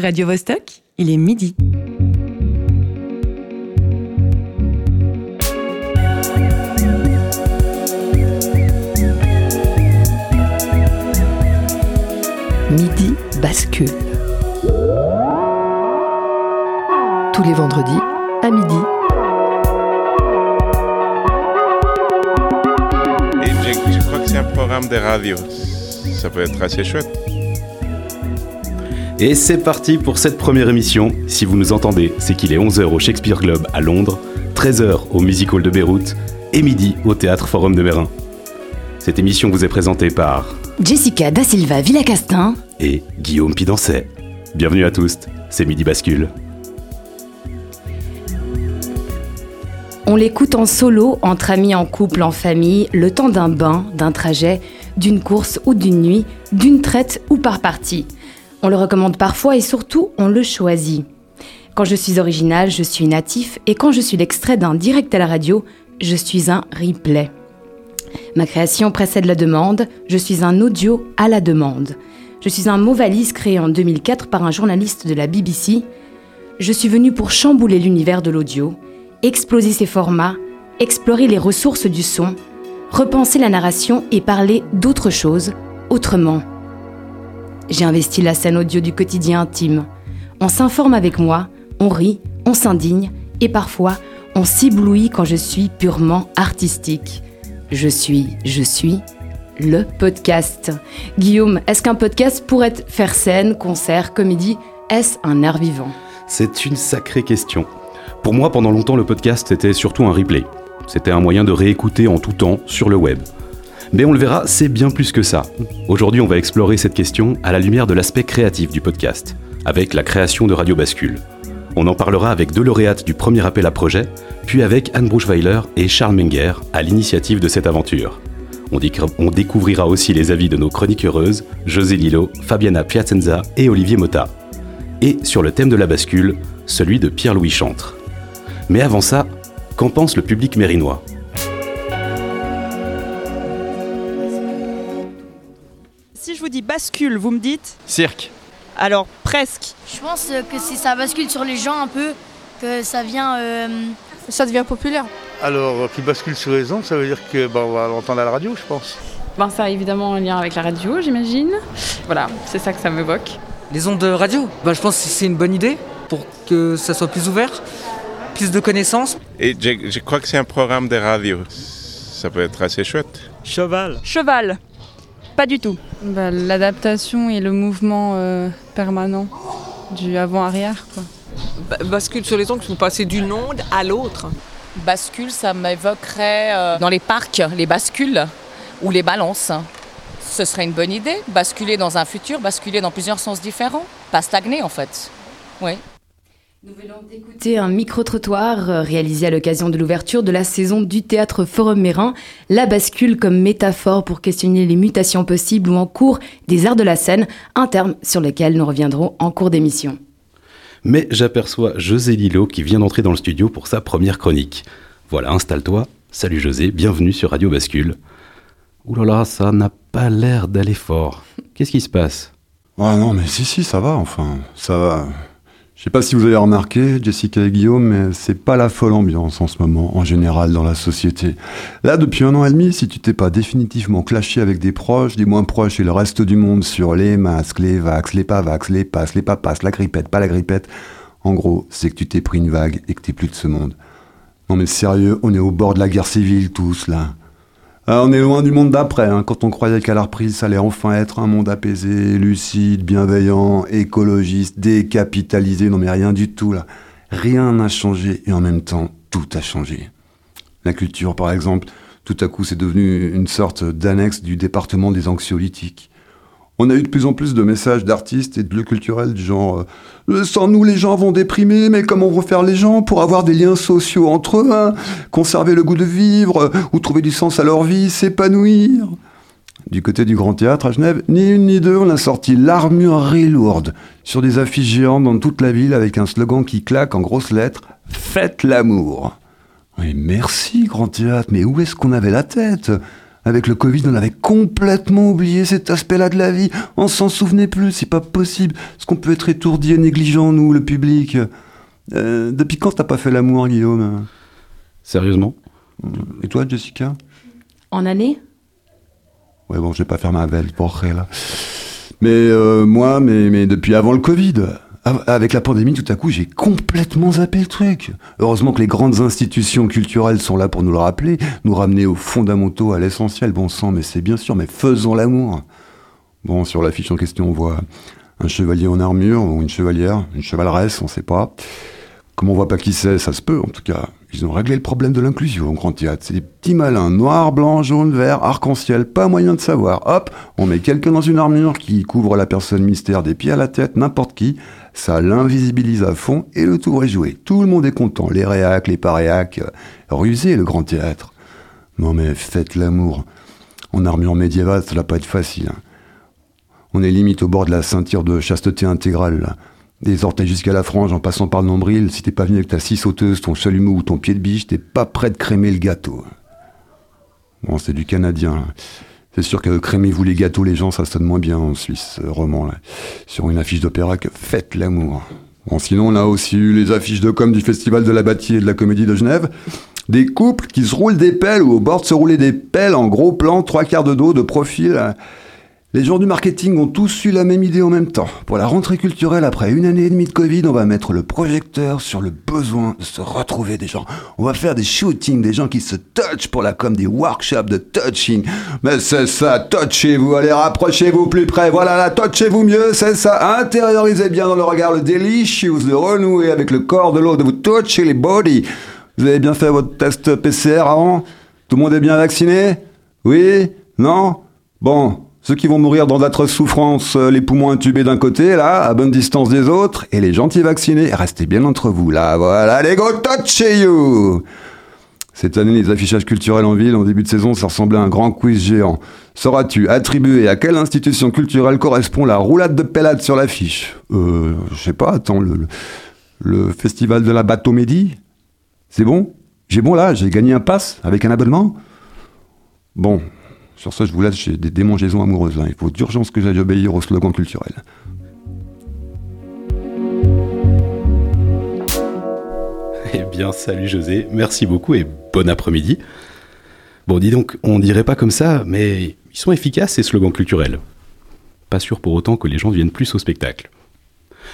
Radio Vostok, il est midi. Midi bascule. Tous les vendredis à midi. Et je, je crois que c'est un programme de radio. Ça peut être assez chouette. Et c'est parti pour cette première émission. Si vous nous entendez, c'est qu'il est 11h au Shakespeare Club à Londres, 13h au Music Hall de Beyrouth et midi au Théâtre Forum de Mérin. Cette émission vous est présentée par Jessica Da Silva Villacastin et Guillaume Pidancet. Bienvenue à tous, c'est Midi Bascule. On l'écoute en solo, entre amis, en couple, en famille, le temps d'un bain, d'un trajet, d'une course ou d'une nuit, d'une traite ou par partie. On le recommande parfois et surtout, on le choisit. Quand je suis original, je suis natif et quand je suis l'extrait d'un direct à la radio, je suis un replay. Ma création précède la demande, je suis un audio à la demande. Je suis un mot valise créé en 2004 par un journaliste de la BBC. Je suis venu pour chambouler l'univers de l'audio, exploser ses formats, explorer les ressources du son, repenser la narration et parler d'autre chose, autrement. J'ai investi la scène audio du quotidien intime. On s'informe avec moi, on rit, on s'indigne et parfois on s'éblouit quand je suis purement artistique. Je suis, je suis le podcast. Guillaume, est-ce qu'un podcast pourrait faire scène, concert, comédie? Est-ce un art vivant? C'est une sacrée question. Pour moi, pendant longtemps, le podcast était surtout un replay. C'était un moyen de réécouter en tout temps sur le web. Mais on le verra, c'est bien plus que ça. Aujourd'hui, on va explorer cette question à la lumière de l'aspect créatif du podcast, avec la création de Radio Bascule. On en parlera avec deux lauréates du premier appel à projet, puis avec Anne Bruchweiler et Charles Menger à l'initiative de cette aventure. On, découvrira aussi les avis de nos chroniques heureuses, José Lillo, Fabiana Piacenza et Olivier Motta. Et sur le thème de la bascule, celui de Pierre-Louis Chantre. Mais avant ça, qu'en pense le public mérinois? Bascule, vous me dites Cirque. Alors presque. Je pense que si ça bascule sur les gens un peu, que ça vient. Euh... Ça devient populaire. Alors, qui bascule sur les ondes, ça veut dire que bah, on va l'entendre à la radio, je pense. Ben, ça a évidemment un lien avec la radio, j'imagine. Voilà, c'est ça que ça m'évoque. Les ondes de radio ben, Je pense que c'est une bonne idée pour que ça soit plus ouvert, plus de connaissances. Et je, je crois que c'est un programme de radio. Ça peut être assez chouette. Cheval. Cheval. Pas du tout. Bah, L'adaptation et le mouvement euh, permanent du avant-arrière. quoi. Ba- bascule sur les ondes, vous passez d'une onde à l'autre. Bascule, ça m'évoquerait euh, dans les parcs, les bascules ou les balances. Ce serait une bonne idée, basculer dans un futur, basculer dans plusieurs sens différents, pas stagner en fait. Oui. Nous venons d'écouter un micro-trottoir euh, réalisé à l'occasion de l'ouverture de la saison du théâtre Forum Mérin, la bascule comme métaphore pour questionner les mutations possibles ou en cours des arts de la scène, un terme sur lequel nous reviendrons en cours d'émission. Mais j'aperçois José Lillo qui vient d'entrer dans le studio pour sa première chronique. Voilà, installe-toi. Salut José, bienvenue sur Radio Bascule. Ouh là là, ça n'a pas l'air d'aller fort. Qu'est-ce qui se passe? Ah non, mais si, si, ça va, enfin, ça va. Je sais pas si vous avez remarqué, Jessica et Guillaume, mais c'est pas la folle ambiance en ce moment, en général, dans la société. Là, depuis un an et demi, si tu t'es pas définitivement clashé avec des proches, des moins proches et le reste du monde sur les masques, les vax, les pas vax, les passes, les pas passes, la grippette, pas la grippette, en gros, c'est que tu t'es pris une vague et que t'es plus de ce monde. Non mais sérieux, on est au bord de la guerre civile tous, là. Ah, on est loin du monde d'après, hein, quand on croyait qu'à la reprise, ça allait enfin être un monde apaisé, lucide, bienveillant, écologiste, décapitalisé. Non mais rien du tout là. Rien n'a changé et en même temps, tout a changé. La culture, par exemple, tout à coup, c'est devenu une sorte d'annexe du département des anxiolytiques. On a eu de plus en plus de messages d'artistes et de lieux culturels du genre euh, Sans nous, les gens vont déprimer, mais comment refaire les gens pour avoir des liens sociaux entre eux, hein? Conserver le goût de vivre, euh, ou trouver du sens à leur vie, s'épanouir. Du côté du Grand Théâtre à Genève, ni une ni deux, on a sorti l'armurerie lourde sur des affiches géantes dans toute la ville avec un slogan qui claque en grosses lettres Faites l'amour. Oui, merci, Grand Théâtre, mais où est-ce qu'on avait la tête? Avec le Covid, on avait complètement oublié cet aspect-là de la vie. On s'en souvenait plus, c'est pas possible. Est-ce qu'on peut être étourdi et négligent, nous, le public? Euh, Depuis quand t'as pas fait l'amour, Guillaume? Sérieusement? Et toi, Jessica? En année? Ouais, bon, je vais pas faire ma belle pour là. Mais euh, moi, mais, mais depuis avant le Covid, avec la pandémie, tout à coup, j'ai complètement zappé le truc. Heureusement que les grandes institutions culturelles sont là pour nous le rappeler, nous ramener aux fondamentaux, à l'essentiel. Bon sang, mais c'est bien sûr, mais faisons l'amour. Bon, sur l'affiche en question, on voit un chevalier en armure, ou une chevalière, une chevaleresse, on sait pas. Comme on voit pas qui c'est, ça se peut en tout cas. Ils ont réglé le problème de l'inclusion au Grand Théâtre. C'est des petits malins, noir, blanc, jaune, vert, arc-en-ciel, pas moyen de savoir. Hop, on met quelqu'un dans une armure qui couvre la personne mystère des pieds à la tête, n'importe qui. Ça l'invisibilise à fond et le tour est joué. Tout le monde est content. Les réacs, les paréacs. euh, Rusé le Grand Théâtre. Non mais faites l'amour. En armure médiévale, ça va pas être facile. hein. On est limite au bord de la ceinture de chasteté intégrale. Des orteils jusqu'à la frange en passant par le nombril. Si t'es pas venu avec ta scie sauteuse, ton chalumeau ou ton pied de biche, t'es pas prêt de crémer le gâteau. Bon, c'est du canadien. là. C'est sûr que crémez-vous les gâteaux, les gens, ça sonne moins bien en Suisse, euh, roman, là. Sur une affiche d'opéra que faites l'amour. Bon, sinon, on a aussi eu les affiches de com du Festival de la Bâtie et de la Comédie de Genève. Des couples qui se roulent des pelles ou au bord de se rouler des pelles en gros plan, trois quarts de dos, de profil. hein. Les gens du marketing ont tous eu la même idée en même temps. Pour la rentrée culturelle, après une année et demie de Covid, on va mettre le projecteur sur le besoin de se retrouver des gens. On va faire des shootings, des gens qui se touchent pour la com, des workshops de touching. Mais c'est ça, touchez-vous, allez, rapprochez-vous plus près. Voilà, là, touchez-vous mieux, c'est ça. Intériorisez bien dans le regard le delicious, de renouer avec le corps de l'autre, vous toucher les bodies. Vous avez bien fait votre test PCR avant? Tout le monde est bien vacciné? Oui? Non? Bon, ceux qui vont mourir dans d'atroces souffrances, euh, les poumons intubés d'un côté, là, à bonne distance des autres, et les gentils vaccinés, restez bien entre vous, là, voilà, les go touch you. Cette année, les affichages culturels en ville, en début de saison, ça ressemblait à un grand quiz géant. Sauras-tu attribuer à quelle institution culturelle correspond la roulade de pellade sur l'affiche? Euh, je sais pas, attends, le, le, le festival de la Bateau-Médie C'est bon? J'ai bon là J'ai gagné un pass avec un abonnement? Bon, sur ça, je vous laisse, j'ai des démangeaisons amoureuses là. Il faut d'urgence que j'aille obéir au slogan culturel. Eh bien, salut José, merci beaucoup et bon après-midi. Bon, dis donc, on dirait pas comme ça, mais ils sont efficaces ces slogans culturels. Pas sûr pour autant que les gens viennent plus au spectacle.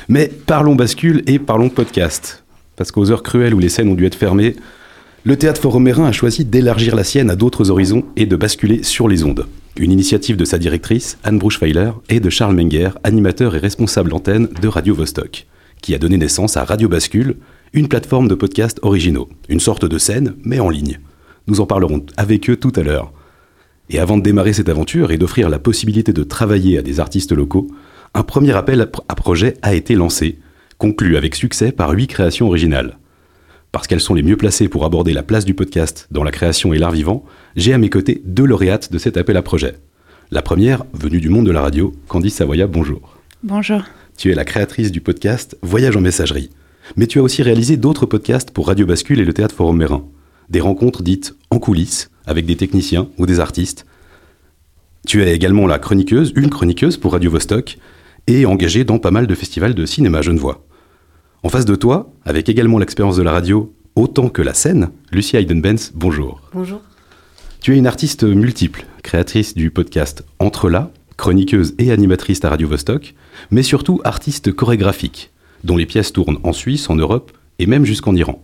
Mais parlons bascule et parlons podcast. Parce qu'aux heures cruelles où les scènes ont dû être fermées, le théâtre Forum Mérin a choisi d'élargir la sienne à d'autres horizons et de basculer sur les ondes. Une initiative de sa directrice, Anne Bruchweiler, et de Charles Menger, animateur et responsable antenne de Radio Vostok, qui a donné naissance à Radio Bascule, une plateforme de podcasts originaux, une sorte de scène, mais en ligne. Nous en parlerons avec eux tout à l'heure. Et avant de démarrer cette aventure et d'offrir la possibilité de travailler à des artistes locaux, un premier appel à projet a été lancé, conclu avec succès par huit créations originales. Parce qu'elles sont les mieux placées pour aborder la place du podcast dans la création et l'art vivant, j'ai à mes côtés deux lauréates de cet appel à projet. La première, venue du monde de la radio, Candice Savoya, bonjour. Bonjour. Tu es la créatrice du podcast Voyage en messagerie. Mais tu as aussi réalisé d'autres podcasts pour Radio Bascule et le Théâtre Forum Mérin. Des rencontres dites en coulisses, avec des techniciens ou des artistes. Tu es également la chroniqueuse, une chroniqueuse pour Radio Vostok, et engagée dans pas mal de festivals de cinéma genevois. En face de toi, avec également l'expérience de la radio autant que la scène, Lucie Hayden-Benz, bonjour. Bonjour. Tu es une artiste multiple, créatrice du podcast Entre là, chroniqueuse et animatrice à Radio Vostok, mais surtout artiste chorégraphique, dont les pièces tournent en Suisse, en Europe et même jusqu'en Iran.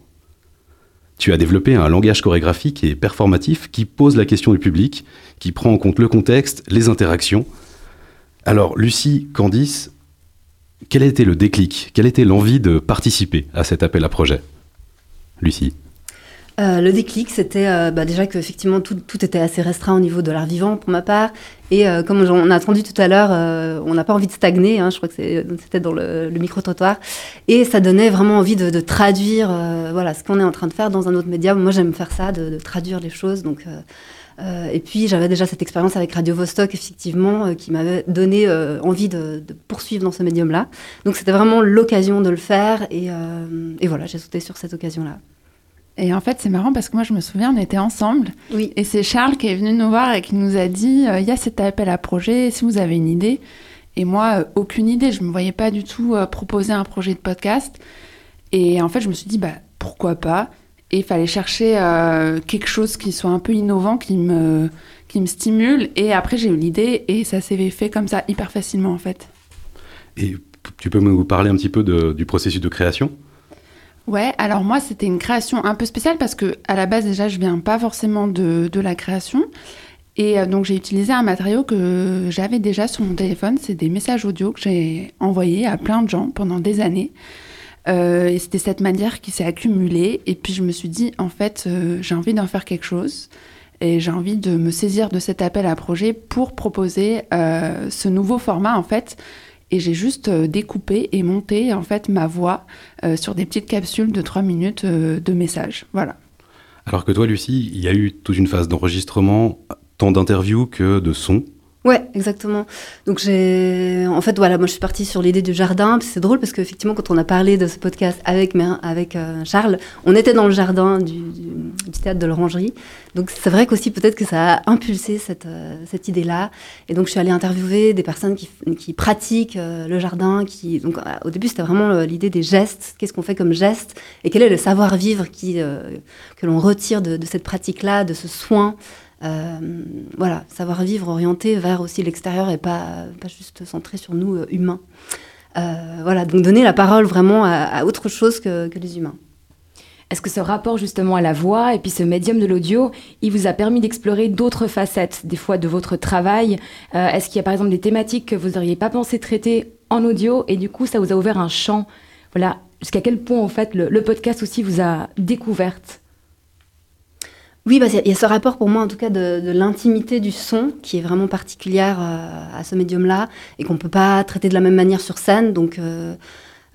Tu as développé un langage chorégraphique et performatif qui pose la question du public, qui prend en compte le contexte, les interactions. Alors, Lucie, Candice, quel a été le déclic Quelle était l'envie de participer à cet appel à projet? Lucie Euh, le déclic, c'était euh, bah, déjà qu'effectivement tout, tout était assez restreint au niveau de l'art vivant pour ma part. Et euh, comme on a entendu tout à l'heure, on n'a pas envie de stagner, hein, je crois que c'était dans le, micro-trottoir. Et ça donnait vraiment envie de, traduire voilà, ce qu'on est en train de faire dans un autre média. Moi, j'aime faire ça, de, de traduire les choses. Donc, euh, et puis, j'avais déjà cette expérience avec Radio Vostok, effectivement, euh, qui m'avait donné euh, envie de, de poursuivre dans ce médium-là. Donc, c'était vraiment l'occasion de le faire. Et, et voilà, j'ai sauté sur cette occasion-là. Et en fait, c'est marrant parce que moi, je me souviens, on était ensemble. Oui. Et c'est Charles qui est venu nous voir et qui nous a dit il y a cet appel à projet, si vous avez une idée. Et moi, aucune idée. Je ne me voyais pas du tout proposer un projet de podcast. Et en fait, je me suis dit bah, pourquoi pas? Et il fallait chercher euh, quelque chose qui soit un peu innovant, qui me, qui me stimule. Et après, j'ai eu l'idée et ça s'est fait comme ça, hyper facilement en fait. Et tu peux nous parler un petit peu de- du processus de création? Ouais, alors moi c'était une création un peu spéciale parce que à la base déjà je viens pas forcément de, de la création et euh, donc j'ai utilisé un matériau que j'avais déjà sur mon téléphone, c'est des messages audio que j'ai envoyés à plein de gens pendant des années. Euh, et c'était cette manière qui s'est accumulée et puis je me suis dit en fait euh, j'ai envie d'en faire quelque chose et j'ai envie de me saisir de cet appel à projet pour proposer euh, ce nouveau format en fait et j'ai juste découpé et monté en fait ma voix sur des petites capsules de 3 minutes de messages. Voilà. Alors que toi, Lucie, il y a eu toute une phase d'enregistrement, tant d'interviews que de sons. Ouais, exactement. Donc j'ai, en fait, voilà, moi je suis partie sur l'idée du jardin. C'est drôle parce qu'effectivement, quand on a parlé de ce podcast avec avec euh, Charles, on était dans le jardin du, théâtre de l'Orangerie. Donc c'est vrai qu'aussi peut-être que ça a impulsé cette euh, cette idée-là. Et donc je suis allée interviewer des personnes qui, pratiquent euh, le jardin. Qui donc au début c'était vraiment l'idée des gestes. Qu'est-ce qu'on fait comme geste et quel est le savoir-vivre qui que l'on retire de cette pratique-là, de ce soin. Euh, voilà, savoir vivre orienté vers aussi l'extérieur et pas, pas juste centré sur nous euh, humains. Euh, voilà, donc donner la parole vraiment à, à autre chose que, que les humains. Est-ce que ce rapport justement à la voix et puis ce médium de l'audio, il vous a permis d'explorer d'autres facettes, des fois de votre travail? Euh, Est-ce qu'il y a par exemple des thématiques que vous n'auriez pas pensé traiter en audio et du coup ça vous a ouvert un champ? Voilà, jusqu'à quel point en fait le, le podcast aussi vous a découverte? Oui, bah, il y a ce rapport pour moi en tout cas de, l'intimité du son qui est vraiment particulière euh, à ce médium-là et qu'on ne peut pas traiter de la même manière sur scène. Donc euh,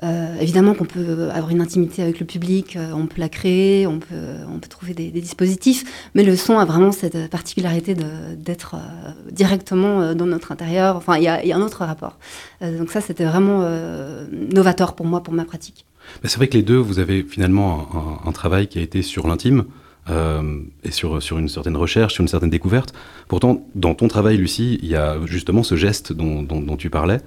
euh, évidemment qu'on peut avoir une intimité avec le public, on peut la créer, on peut, trouver des, dispositifs, mais le son a vraiment cette particularité d'être directement dans notre intérieur. Enfin, il y a, un autre rapport. Donc ça, c'était vraiment novateur pour moi, pour ma pratique. C'est vrai que les deux, vous avez finalement un travail qui a été sur l'intime euh, et sur, sur une certaine recherche, sur une certaine découverte. Pourtant, dans ton travail, Lucie, il y a justement ce geste dont, tu parlais,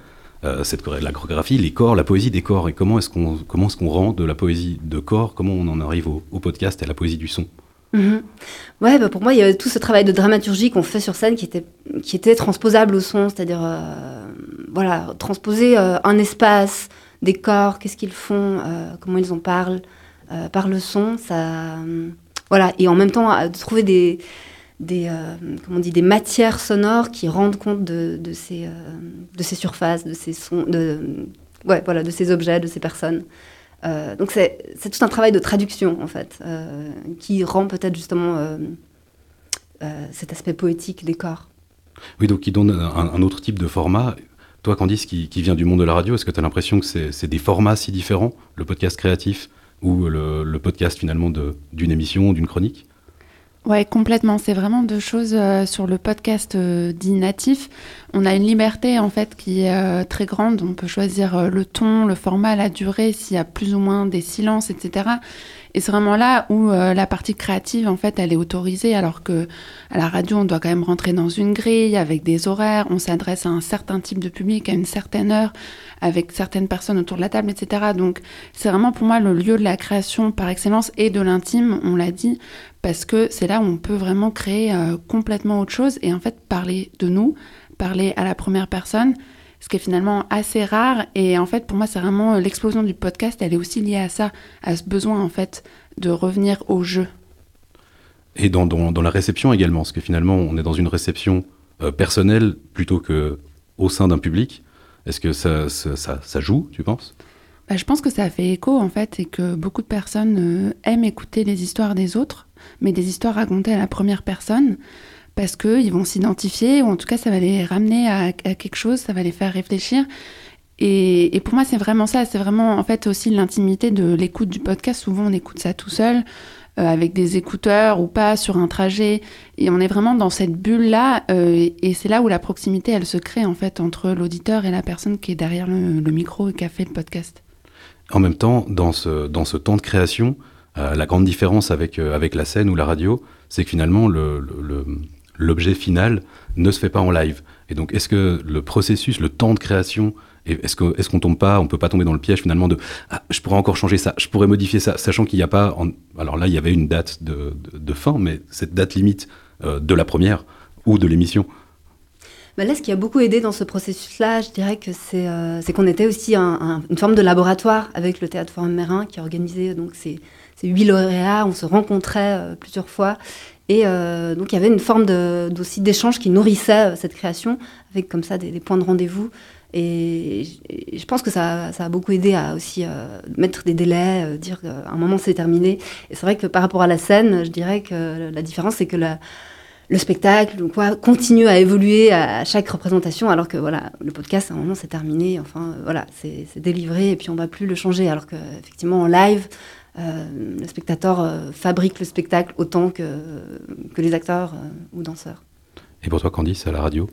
euh, cette la chorégraphie, les corps, la poésie des corps. Et comment est-ce qu'on qu'on rend de la poésie de corps, comment on en arrive au, podcast et à la poésie du son? Mhm. Ouais, bah pour moi, il y a tout ce travail de dramaturgie qu'on fait sur scène qui était, qui était transposable au son, c'est-à-dire, euh, voilà, transposer euh, un espace, des corps, qu'est-ce qu'ils font, comment ils en parlent, par le son, ça, voilà, et en même temps, de trouver des, euh, comment on dit, des matières sonores qui rendent compte de, ces, euh, de ces surfaces, de ces sons, ouais, voilà, de ces objets, de ces personnes. Euh, donc c'est tout un travail de traduction en fait, qui rend peut-être justement cet aspect poétique des corps. Oui, donc qui donne un, autre type de format. Toi, Candice, qui, qui vient du monde de la radio, est-ce que tu as l'impression que c'est des formats si différents, le podcast créatif? Ou le, podcast finalement d'une émission, d'une chronique Ouais, complètement. C'est vraiment deux choses euh, sur le podcast euh, dit natif. On a une liberté en fait qui est euh, très grande. On peut choisir le ton, le format, la durée, s'il y a plus ou moins des silences, etc. Et c'est vraiment là où euh, la partie créative en fait elle est autorisée, alors que à la radio on doit quand même rentrer dans une grille avec des horaires. On s'adresse à un certain type de public à une certaine heure, avec certaines personnes autour de la table, etc. Donc c'est vraiment pour moi le lieu de la création par excellence et de l'intime. On l'a dit parce que c'est là où on peut vraiment créer euh, complètement autre chose et en fait parler de nous, parler à la première personne, ce qui est finalement assez rare. Et en fait, pour moi, c'est vraiment euh, l'explosion du podcast, elle est aussi liée à ça, à ce besoin en fait de revenir au jeu. Et dans, dans- dans la réception également, parce que finalement, on est dans une réception euh, personnelle plutôt que au sein d'un public. Est-ce que ça, ça, ça- ça joue, tu penses? Bah, je pense que ça fait écho en fait et que beaucoup de personnes euh, aiment écouter les histoires des autres, mais des histoires racontées à la première personne parce qu'ils vont s'identifier ou en tout cas ça va les ramener à, quelque chose, ça va les faire réfléchir. Et, pour moi c'est vraiment ça, c'est vraiment en fait aussi l'intimité de l'écoute du podcast. Souvent on écoute ça tout seul. euh, avec des écouteurs ou pas sur un trajet et on est vraiment dans cette bulle là et, c'est là où la proximité elle se crée en fait entre l'auditeur et la personne qui est derrière le, le micro et qui a fait le podcast. En même temps, dans ce, dans ce temps de création, Euh, la grande différence avec, euh, avec la scène ou la radio, c'est que finalement, l'objet final ne se fait pas en live. Et donc, est-ce que le processus, le temps de création, est-ce qu'on est qu'on tombe pas, on peut pas tomber dans le piège finalement de ah, je pourrais encore changer ça, je pourrais modifier ça, sachant qu'il n'y a pas. alors là, il y avait une date de, fin, mais cette date limite de la première ou de l'émission, bah là, ce qui a beaucoup aidé dans ce processus-là, je dirais que c'est euh, qu'on était aussi une forme de laboratoire avec le Théâtre Forum Mérin qui organisait donc ces huit lauréats. On se rencontrait euh, plusieurs fois. Et euh, donc, il y avait une forme aussi d'échange qui nourrissait cette création, avec comme ça des, points de rendez-vous. Et, je pense que ça, ça, a beaucoup aidé à aussi mettre des délais, dire qu'à un moment c'est terminé. Et c'est vrai que par rapport à la scène, je dirais que la différence, c'est que la, le spectacle quoi, continue à évoluer à chaque représentation, alors que voilà, le podcast, à un moment, c'est terminé, enfin, euh, voilà, c'est délivré, et puis on ne va plus le changer, alors qu'effectivement, en live, euh, le spectateur euh, fabrique le spectacle autant que, que les acteurs ou danseurs. Et pour toi, Candice, à la radio?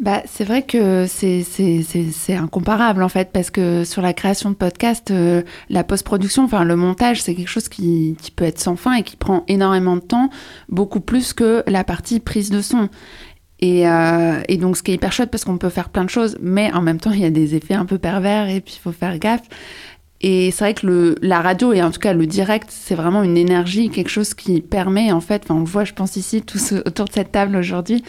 Bah, c'est vrai que c'est incomparable en fait, parce que sur la création de podcast, euh, la post-production, enfin le montage, c'est quelque chose qui, qui, peut être sans fin et qui prend énormément de temps, beaucoup plus que la partie prise de son. Et, euh, et donc ce qui est hyper chouette parce qu'on peut faire plein de choses, mais en même temps il y a des effets un peu pervers et puis il faut faire gaffe. Et c'est vrai que le, la radio, et en tout cas le direct, c'est vraiment une énergie, quelque chose qui permet, en fait, on le voit, je pense ici, tous autour de cette table aujourd'hui,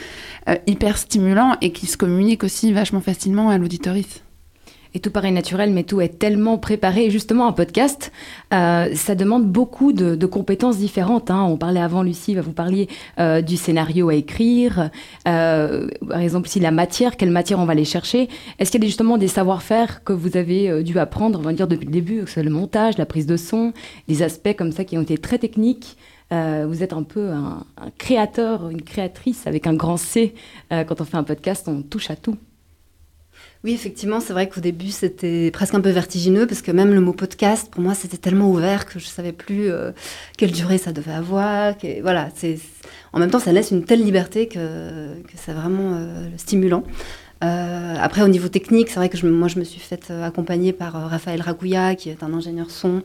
euh, hyper stimulant et qui se communique aussi vachement facilement à l'auditorice et tout paraît naturel, mais tout est tellement préparé. justement, un podcast, euh, ça demande beaucoup de, compétences différentes. Hein. On parlait avant, Lucie, vous parliez euh, du scénario à écrire, euh, par exemple, si la matière, quelle matière on va aller chercher. Est-ce qu'il y a justement des savoir-faire que vous avez dû apprendre, on va dire, depuis le début, que ce soit le montage, la prise de son, des aspects comme ça qui ont été très techniques? Vous êtes un peu un, créateur, une créatrice avec un grand C. quand on fait un podcast, on touche à tout. Oui, effectivement, c'est vrai qu'au début, c'était presque un peu vertigineux parce que même le mot podcast, pour moi, c'était tellement ouvert que je ne savais plus euh, quelle durée ça devait avoir. voilà, c'est, en même temps, ça laisse une telle liberté que, c'est vraiment euh, stimulant. Euh, après, au niveau technique, c'est vrai que moi, je me suis faite accompagner par Raphaël Ragouya, qui est un ingénieur son,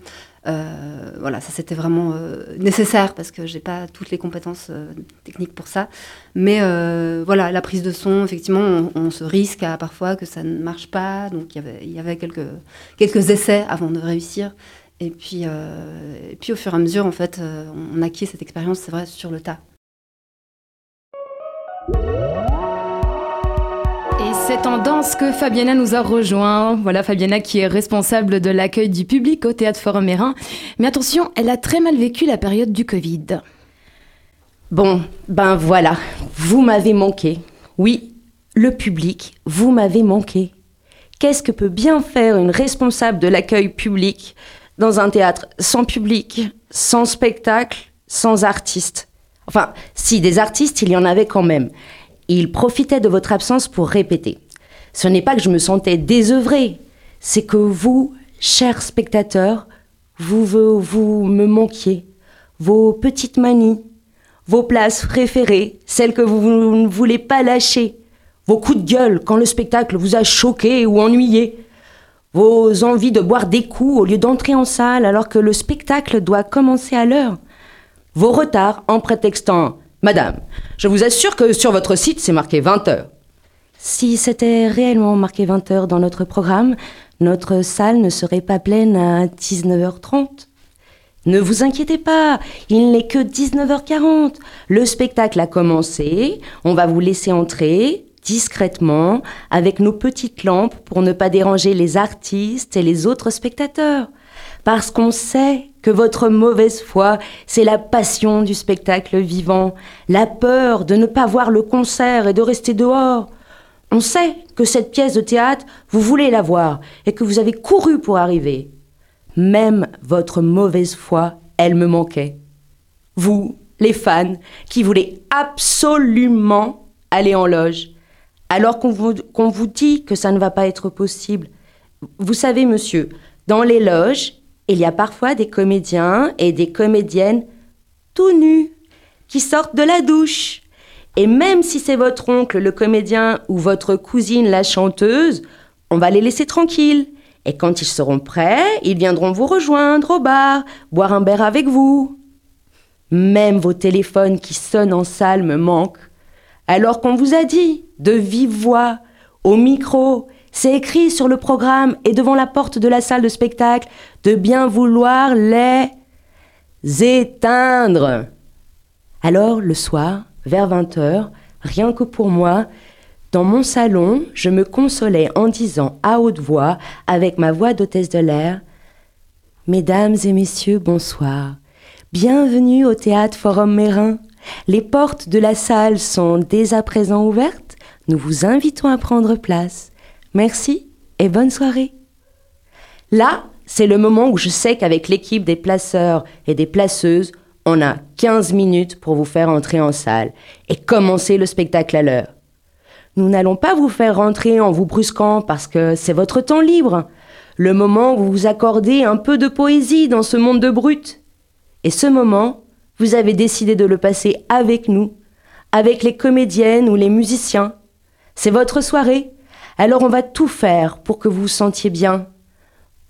euh, voilà, ça c'était vraiment euh, nécessaire parce que j'ai pas toutes les compétences euh, techniques pour ça. Mais voilà, la prise de son, effectivement, on, se risque à parfois que ça ne marche pas. Donc il y avait, il y avait quelques, quelques essais avant de réussir. Et puis, et puis au fur et à mesure, en fait, on acquiert cette expérience, c'est vrai, sur le tas. C'est en danse que Fabiana nous a rejoint. Voilà Fabiana qui est responsable de l'accueil du public au Théâtre Forum Mérin. Mais attention, elle a très mal vécu la période du Covid. Bon, ben voilà, vous m'avez manqué. Oui, le public, vous m'avez manqué. Qu'est-ce que peut bien faire une responsable de l'accueil public dans un théâtre sans public, sans spectacle, sans artistes Enfin, si, des artistes, il y en avait quand même. Il profitait de votre absence pour répéter. Ce n'est pas que je me sentais désœuvrée, c'est que vous, chers spectateurs, vous, vous, me manquiez. Vos petites manies, vos places préférées, celles que vous, vous ne voulez pas lâcher, vos coups de gueule quand le spectacle vous a choqué ou ennuyé, vos envies de boire des coups au lieu d'entrer en salle alors que le spectacle doit commencer à l'heure, vos retards en prétextant Madame, je vous assure que sur votre site, c'est marqué 20 heures. Si c'était réellement marqué 20 heures dans notre programme, notre salle ne serait pas pleine à 19h30. Ne vous inquiétez pas, il n'est que 19h40. Le spectacle a commencé, on va vous laisser entrer discrètement avec nos petites lampes pour ne pas déranger les artistes et les autres spectateurs parce qu'on sait que votre mauvaise foi, c'est la passion du spectacle vivant, la peur de ne pas voir le concert et de rester dehors. On sait que cette pièce de théâtre, vous voulez la voir et que vous avez couru pour arriver. Même votre mauvaise foi, elle me manquait. Vous, les fans, qui voulez absolument aller en loge, alors qu'on vous, qu'on vous dit que ça ne va pas être possible. Vous savez, monsieur, dans les loges, il y a parfois des comédiens et des comédiennes tout nus qui sortent de la douche. Et même si c'est votre oncle le comédien ou votre cousine la chanteuse, on va les laisser tranquilles. Et quand ils seront prêts, ils viendront vous rejoindre au bar, boire un verre avec vous. Même vos téléphones qui sonnent en salle me manquent. Alors qu'on vous a dit, de vive voix, au micro, c'est écrit sur le programme et devant la porte de la salle de spectacle, de bien vouloir les éteindre. Alors, le soir, vers 20h, rien que pour moi, dans mon salon, je me consolais en disant à haute voix, avec ma voix d'hôtesse de l'air, Mesdames et messieurs, bonsoir. Bienvenue au théâtre Forum Mérin. Les portes de la salle sont dès à présent ouvertes. Nous vous invitons à prendre place. Merci et bonne soirée. Là, c'est le moment où je sais qu'avec l'équipe des placeurs et des placeuses, on a 15 minutes pour vous faire entrer en salle et commencer le spectacle à l'heure. Nous n'allons pas vous faire rentrer en vous brusquant parce que c'est votre temps libre, le moment où vous vous accordez un peu de poésie dans ce monde de brutes. Et ce moment, vous avez décidé de le passer avec nous, avec les comédiennes ou les musiciens. C'est votre soirée, alors on va tout faire pour que vous vous sentiez bien.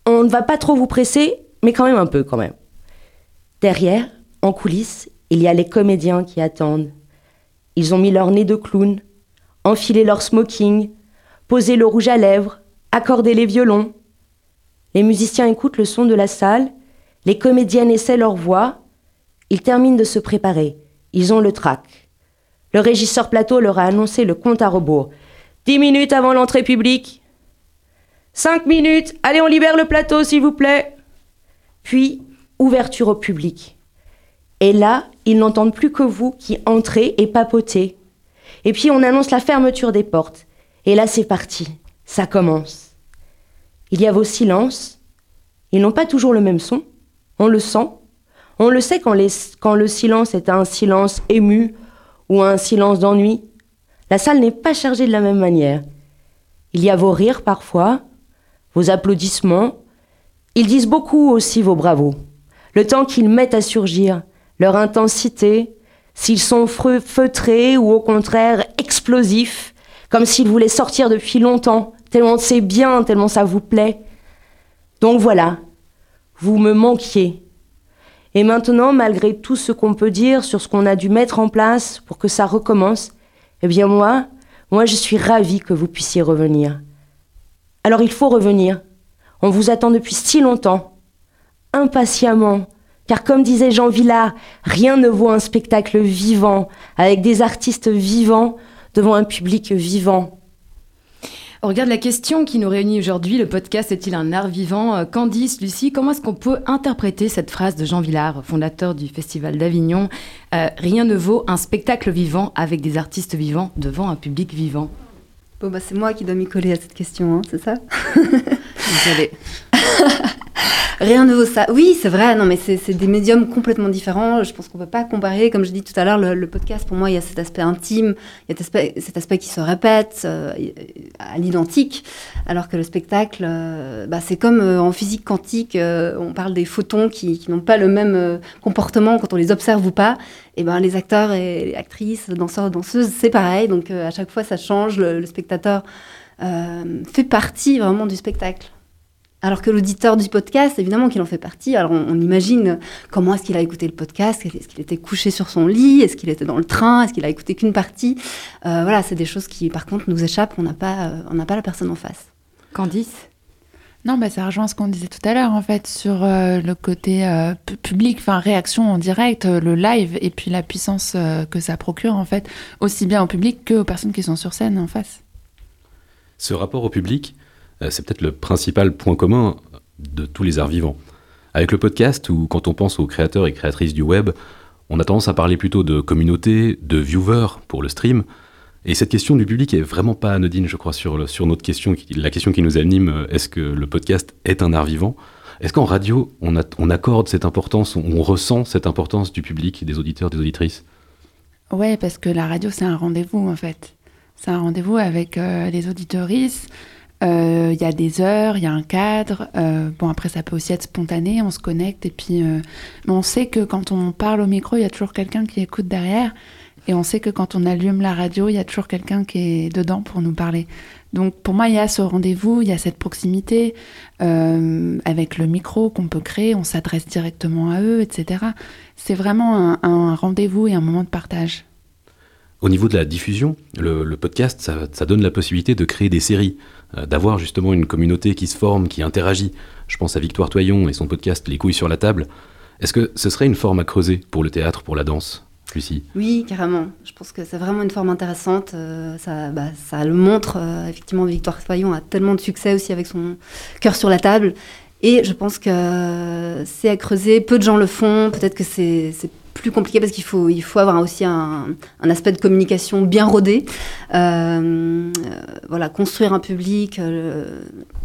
On ne va pas trop vous presser, mais quand même un peu quand même. Derrière, en coulisses, il y a les comédiens qui attendent. Ils ont mis leur nez de clown, enfilé leur smoking, posé le rouge à lèvres, accordé les violons. Les musiciens écoutent le son de la salle les comédiennes essaient leur voix. Ils terminent de se préparer. Ils ont le trac. Le régisseur plateau leur a annoncé le compte à rebours. Dix minutes avant l'entrée publique. Cinq minutes. Allez, on libère le plateau, s'il vous plaît. Puis, ouverture au public. Et là, ils n'entendent plus que vous qui entrez et papotez. Et puis, on annonce la fermeture des portes. Et là, c'est parti. Ça commence. Il y a vos silences. Ils n'ont pas toujours le même son. On le sent. On le sait quand, le silence est un silence ému ou un silence d'ennui. La salle n'est pas chargée de la même manière. Il y a vos rires parfois, vos applaudissements. Ils disent beaucoup aussi vos bravos. Le temps qu'ils mettent à surgir, leur intensité, s'ils sont feutrés ou au contraire explosifs, comme s'ils voulaient sortir depuis longtemps, tellement c'est bien, tellement ça vous plaît. Donc voilà, vous me manquiez. Et maintenant, malgré tout ce qu'on peut dire sur ce qu'on a dû mettre en place pour que ça recommence, eh bien moi, moi je suis ravie que vous puissiez revenir. Alors il faut revenir. On vous attend depuis si longtemps. Impatiemment. Car comme disait Jean Villard, rien ne vaut un spectacle vivant, avec des artistes vivants, devant un public vivant. On regarde la question qui nous réunit aujourd'hui. Le podcast est-il un art vivant? Euh, Candice, Lucie, comment est-ce qu'on peut interpréter cette phrase de Jean Villard, fondateur du Festival d'Avignon? Euh, Rien ne vaut un spectacle vivant avec des artistes vivants devant un public vivant. Bon, bah, c'est moi qui dois m'y coller à cette question, hein, c'est ça? Désolée. Rien ne vaut ça. Oui, c'est vrai, non, mais c'est des médiums complètement différents. Je pense qu'on ne peut pas comparer. Comme je dis tout à l'heure, le, podcast, pour moi, il y a cet aspect intime, il y a cet aspect, cet aspect qui se répète euh, à l'identique, alors que le spectacle, euh, bah, c'est comme euh, en physique quantique, on parle des photons qui, n'ont pas le même comportement quand on les observe ou pas. Et ben, les acteurs et les actrices, danseurs, danseuses, c'est pareil. Donc, à chaque fois, ça change. le spectateur fait partie vraiment du spectacle. Alors que l'auditeur du podcast, évidemment qu'il en fait partie. Alors on, imagine comment est-ce qu'il a écouté le podcast, est-ce qu'il était couché sur son lit, est-ce qu'il était dans le train, est-ce qu'il a écouté qu'une partie. Euh, voilà, c'est des choses qui par contre nous échappent, on n'a pas, euh, on n'a pas la personne en face. Candice? Non, bah, ça rejoint ce qu'on disait tout à l'heure, en fait, sur euh, le côté public, enfin, réaction en direct, le live, et puis la puissance que ça procure, en fait, aussi bien au public qu'aux personnes qui sont sur scène en face. Ce rapport au public, euh, c'est peut-être le principal point commun de tous les arts vivants. Avec le podcast, ou quand on pense aux créateurs et créatrices du web, on a tendance à parler plutôt de communauté, de viewers pour le stream. Et cette question du public est vraiment pas anodine, je crois, sur, notre question, la question qui nous anime, euh, est-ce que le podcast est un art vivant? Est-ce qu'en radio, on, accorde cette importance, on, ressent cette importance du public, des auditeurs, des auditrices? Ouais, parce que la radio, c'est un rendez-vous, en fait. C'est un rendez-vous avec euh, les auditorices, euh, il y a des heures, il y a un cadre. Euh, bon, après, ça peut aussi être spontané, on se connecte et puis euh, on sait que quand on parle au micro, il y a toujours quelqu'un qui écoute derrière. Et on sait que quand on allume la radio, il y a toujours quelqu'un qui est dedans pour nous parler. Donc pour moi, il y a ce rendez-vous, il y a cette proximité avec le micro qu'on peut créer, on s'adresse directement à eux, etc. C'est vraiment un, rendez-vous et un moment de partage. Au niveau de la diffusion, le, podcast, ça, donne la possibilité de créer des séries, d'avoir justement une communauté qui se forme, qui interagit. Je pense à Victoire Toyon et son podcast Les couilles sur la table. Est-ce que ce serait une forme à creuser pour le théâtre, pour la danse Lucie? Oui, carrément. Je pense que c'est vraiment une forme intéressante. Euh, ça, bah, ça, le montre. Euh, effectivement, Victoire Toyon a tellement de succès aussi avec son cœur sur la table. Et je pense que c'est à creuser. Peu de gens le font. Peut-être que c'est plus compliqué parce qu'il faut, il faut avoir aussi un, un aspect de communication bien rodé. Euh, voilà, construire un public. Euh,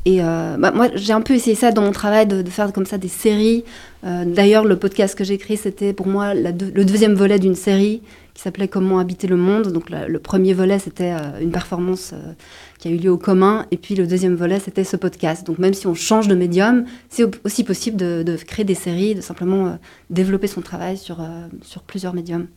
et euh, bah, moi, j'ai un peu essayé ça dans mon travail, de, faire comme ça des séries. D'ailleurs, le podcast que j'ai écrit, c'était pour moi le deuxième volet d'une série qui s'appelait Comment habiter le monde. Donc le premier volet, c'était euh, une performance euh, qui a eu lieu au commun. Et puis le deuxième volet, c'était ce podcast. Donc même si on change de médium, c'est aussi possible de, de, créer des séries, de simplement euh, développer son travail sur, sur plusieurs médiums.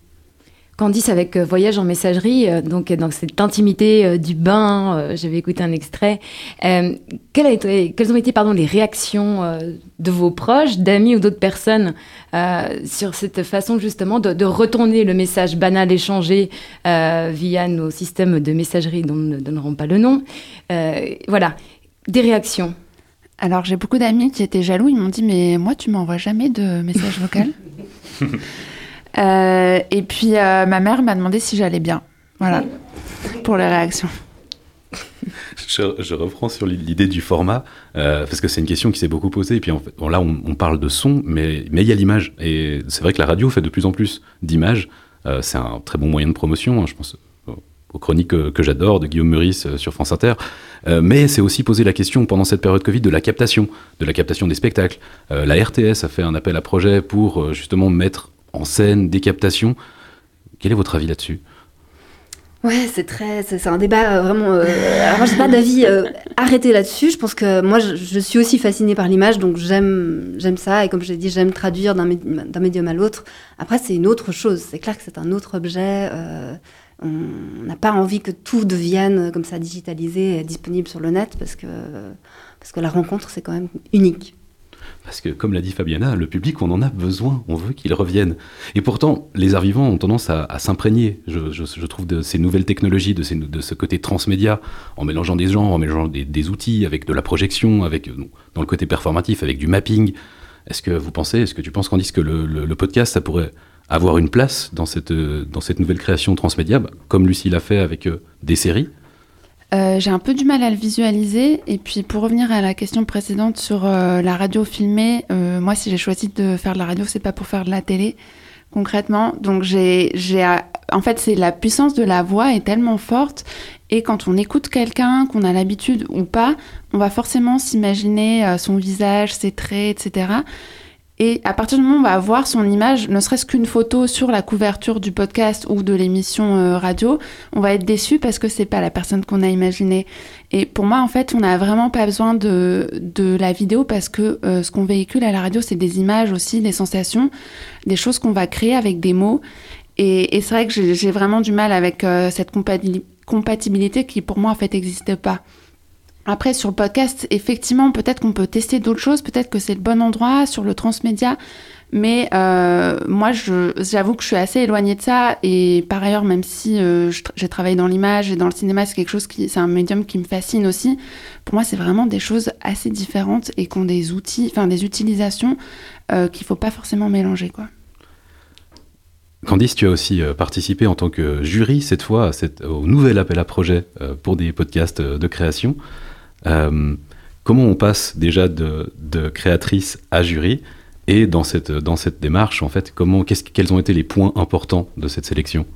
Candice avec euh, Voyage en messagerie, euh, donc dans cette intimité euh, du bain, euh, j'avais écouté un extrait. Euh, quelles, a été, quelles ont été pardon, les réactions euh, de vos proches, d'amis ou d'autres personnes sur cette façon justement de, de, retourner le message banal échangé via nos systèmes de messagerie dont nous ne donnerons pas le nom? Voilà, des réactions. Alors j'ai beaucoup d'amis qui étaient jaloux, ils m'ont dit mais moi tu m'envoies jamais de message vocal? Euh, et puis euh, ma mère m'a demandé si j'allais bien. Voilà, pour les réactions. Je, je, reprends sur l'idée du format, euh, parce que c'est une question qui s'est beaucoup posée. Et puis en fait, bon, là, on, on, parle de son, mais il y a l'image. Et c'est vrai que la radio fait de plus en plus d'images. Euh, c'est un très bon moyen de promotion, hein, je pense aux chroniques que, que j'adore de Guillaume Meurice sur France Inter. Euh, mais c'est aussi poser la question pendant cette période Covid de la captation, de la captation des spectacles. Euh, la RTS a fait un appel à projet pour justement mettre en scène des captations. Quel est votre avis là-dessus? Ouais, c'est très, c'est un débat euh, vraiment. Euh, alors j'ai pas d'avis euh, arrêté là-dessus. Je pense que moi, je, suis aussi fascinée par l'image, donc j'aime, j'aime ça. Et comme je l'ai dit, j'aime traduire d'un, d'un médium à l'autre. Après, c'est une autre chose. C'est clair que c'est un autre objet. Euh, on n'a pas envie que tout devienne comme ça digitalisé et disponible sur le net parce que parce que la rencontre, c'est quand même unique. Parce que, comme l'a dit Fabiana, le public, on en a besoin, on veut qu'il revienne. Et pourtant, les arts vivants ont tendance à, s'imprégner, je, trouve, de ces nouvelles technologies, de, ce côté transmédia, en mélangeant des genres, en mélangeant des, outils, avec de la projection, avec dans le côté performatif, avec du mapping. Est-ce que vous pensez, est-ce que tu penses, Candice, que le, le, podcast, ça pourrait avoir une place dans cette, dans cette nouvelle création transmédia, bah, comme Lucie l'a fait avec euh, des séries? Euh, j'ai un peu du mal à le visualiser. Et puis pour revenir à la question précédente sur euh, la radio filmée, euh, moi si j'ai choisi de faire de la radio, c'est pas pour faire de la télé concrètement. Donc j'ai, j'ai, en fait c'est la puissance de la voix est tellement forte et quand on écoute quelqu'un, qu'on a l'habitude ou pas, on va forcément s'imaginer euh, son visage, ses traits, etc. Et à partir du moment où on va avoir son image, ne serait-ce qu'une photo sur la couverture du podcast ou de l'émission euh, radio, on va être déçu parce que c'est pas la personne qu'on a imaginée. Et pour moi, en fait, on n'a vraiment pas besoin de, de la vidéo parce que euh, ce qu'on véhicule à la radio, c'est des images aussi, des sensations, des choses qu'on va créer avec des mots. Et, c'est vrai que j'ai vraiment du mal avec euh, cette compatibilité qui, pour moi, en fait, n'existe pas. Après, sur le podcast, effectivement, peut-être qu'on peut tester d'autres choses, peut-être que c'est le bon endroit sur le transmédia, mais euh, moi, j'avoue que je suis assez éloignée de ça. Et par ailleurs, même si euh, j'ai travaillé dans l'image et dans le cinéma, c'est quelque chose qui, c'est un médium qui me fascine aussi. Pour moi, c'est vraiment des choses assez différentes et qui ont des outils, enfin des utilisations euh, qu'il faut pas forcément mélanger, quoi. Candice, tu as aussi euh, participé en tant que jury cette fois au nouvel appel à projet pour des podcasts de création. Euh, comment on passe déjà de, créatrice à jury et dans cette, dans cette démarche, en fait, comment, qu quels ont été les points importants de cette sélection?